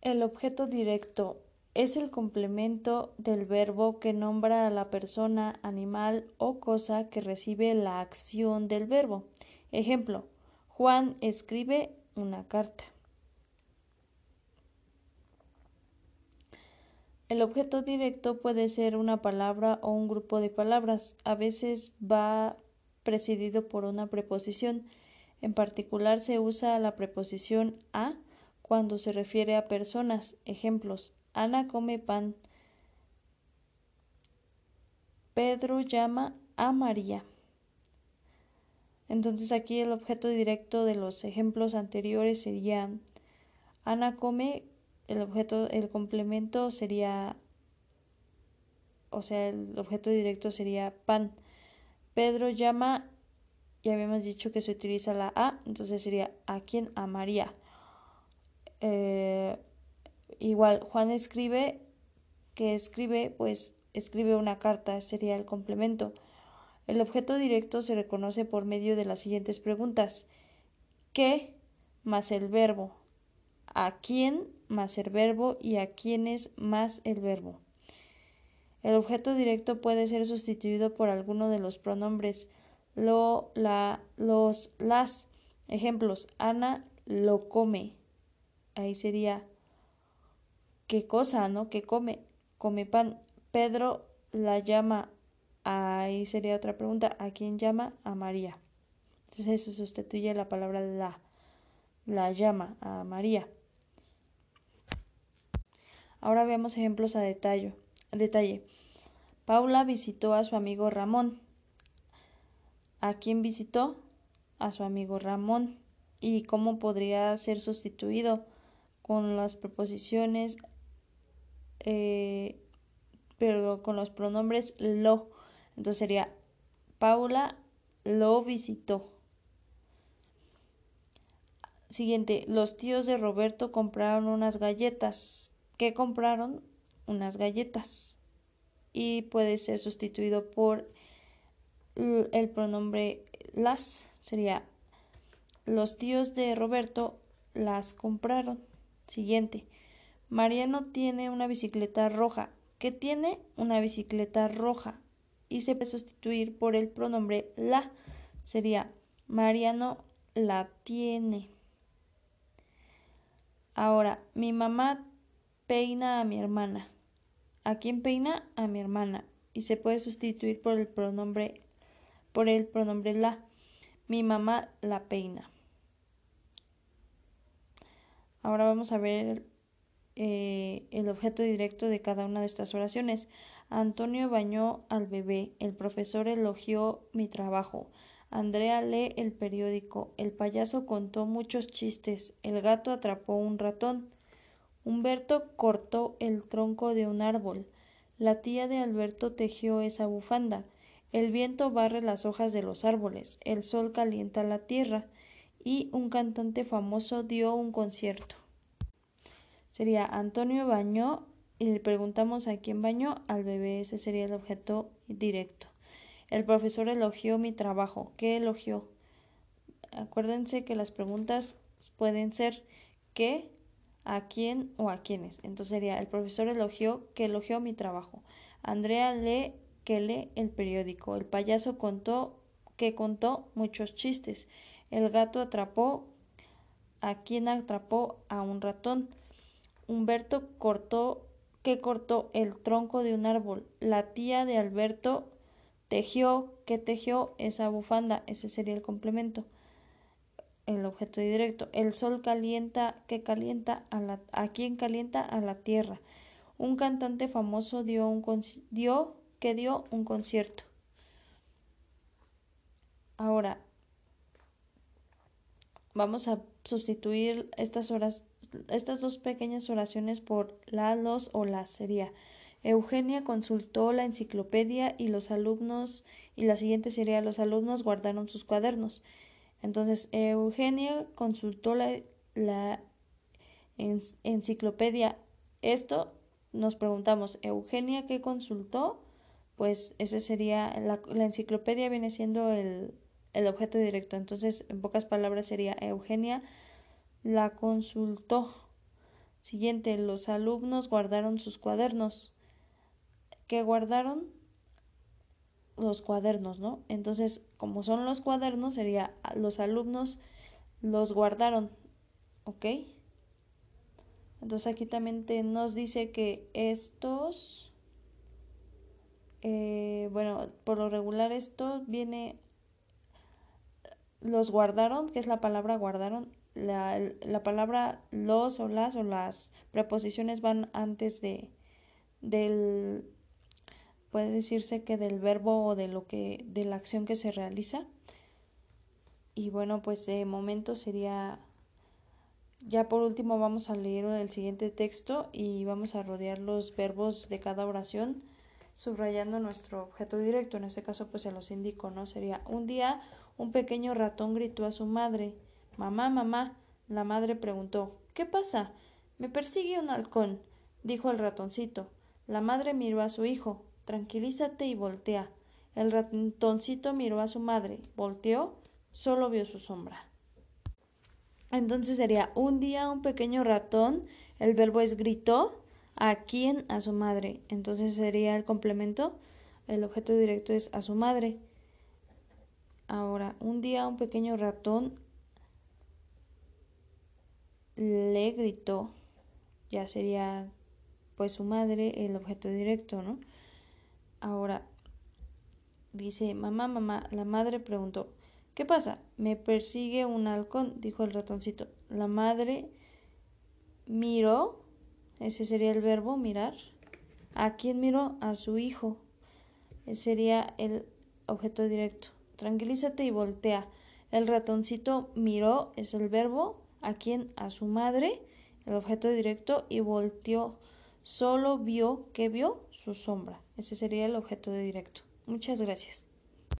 El objeto directo es el complemento del verbo que nombra a la persona, animal o cosa que recibe la acción del verbo. Ejemplo, Juan escribe una carta. El objeto directo puede ser una palabra o un grupo de palabras. A veces va precedido por una preposición. En particular se usa la preposición a cuando se refiere a personas. Ejemplos: Ana come pan. Pedro llama a María. Entonces aquí el objeto directo de los ejemplos anteriores sería Ana come el objeto, el complemento sería, o sea, el objeto directo sería pan. Pedro llama, ya habíamos dicho que se utiliza la A, entonces sería a quien amaría. Eh, igual, Juan escribe, que escribe, pues escribe una carta, sería el complemento. El objeto directo se reconoce por medio de las siguientes preguntas. ¿Qué más el verbo? ¿A quién más el verbo y a es más el verbo. El objeto directo puede ser sustituido por alguno de los pronombres lo, la, los, las. Ejemplos, Ana lo come. Ahí sería qué cosa, ¿no? Que come, come pan. Pedro la llama. Ahí sería otra pregunta. ¿A quién llama? A María. Entonces eso sustituye la palabra la. La llama a María. Ahora veamos ejemplos a detalle. detalle. Paula visitó a su amigo Ramón. ¿A quién visitó? A su amigo Ramón. ¿Y cómo podría ser sustituido? Con las preposiciones, eh, pero con los pronombres lo. Entonces sería Paula lo visitó. Siguiente, los tíos de Roberto compraron unas galletas que compraron unas galletas y puede ser sustituido por el pronombre las sería los tíos de Roberto las compraron. Siguiente. Mariano tiene una bicicleta roja. ¿Qué tiene? Una bicicleta roja. Y se puede sustituir por el pronombre la. Sería Mariano la tiene. Ahora, mi mamá peina a mi hermana. ¿A quién peina? A mi hermana. Y se puede sustituir por el pronombre por el pronombre la. Mi mamá la peina. Ahora vamos a ver eh, el objeto directo de cada una de estas oraciones. Antonio bañó al bebé. El profesor elogió mi trabajo. Andrea lee el periódico. El payaso contó muchos chistes. El gato atrapó un ratón. Humberto cortó el tronco de un árbol. La tía de Alberto tejió esa bufanda. El viento barre las hojas de los árboles. El sol calienta la tierra. Y un cantante famoso dio un concierto. Sería Antonio bañó y le preguntamos a quién bañó al bebé. Ese sería el objeto directo. El profesor elogió mi trabajo. ¿Qué elogió? Acuérdense que las preguntas pueden ser ¿qué? a quién o a quiénes. Entonces sería el profesor elogió que elogió mi trabajo. Andrea lee que lee el periódico. El payaso contó que contó muchos chistes. El gato atrapó a quien atrapó a un ratón. Humberto cortó que cortó el tronco de un árbol. La tía de Alberto tejió que tejió esa bufanda. Ese sería el complemento el objeto directo. El sol calienta, que calienta a la, a quien calienta a la tierra. Un cantante famoso dio un dio que dio un concierto. Ahora vamos a sustituir estas estas dos pequeñas oraciones por la, los o las. Sería Eugenia consultó la enciclopedia y los alumnos y la siguiente sería los alumnos guardaron sus cuadernos. Entonces, Eugenia consultó la, enciclopedia. Esto nos preguntamos, ¿Eugenia qué consultó? Pues ese sería, la, enciclopedia viene siendo el, el objeto directo. Entonces, en pocas palabras sería, Eugenia la consultó. Siguiente, los alumnos guardaron sus cuadernos. ¿Qué guardaron? Los cuadernos, ¿no? Entonces, como son los cuadernos, sería los alumnos los guardaron, ¿ok? Entonces aquí también nos dice que estos, eh, bueno, por lo regular esto viene, los guardaron, que es la palabra guardaron, la, la palabra los o las o las preposiciones van antes de del puede decirse que del verbo o de lo que de la acción que se realiza y bueno pues de momento sería ya por último vamos a leer el siguiente texto y vamos a rodear los verbos de cada oración subrayando nuestro objeto directo. En este caso pues se los indico, ¿no? Sería un día un pequeño ratón gritó a su madre Mamá, mamá. La madre preguntó ¿Qué pasa? Me persigue un halcón, dijo el ratoncito. La madre miró a su hijo. Tranquilízate y voltea. El ratoncito miró a su madre. Volteó, solo vio su sombra. Entonces sería un día un pequeño ratón, el verbo es gritó, a quién, a su madre. Entonces sería el complemento, el objeto directo es a su madre. Ahora, un día un pequeño ratón le gritó, ya sería pues su madre el objeto directo, ¿no? Ahora, dice, mamá, mamá, la madre preguntó, ¿Qué pasa? Me persigue un halcón, dijo el ratoncito. La madre miró, ese sería el verbo mirar. ¿A quién miró? A su hijo. Ese sería el objeto directo. Tranquilízate y voltea. El ratoncito miró, es el verbo. ¿A quién? A su madre, el objeto directo, y volteó. Solo vio, ¿qué vio? Su sombra. Ese sería el objeto directo. Muchas gracias.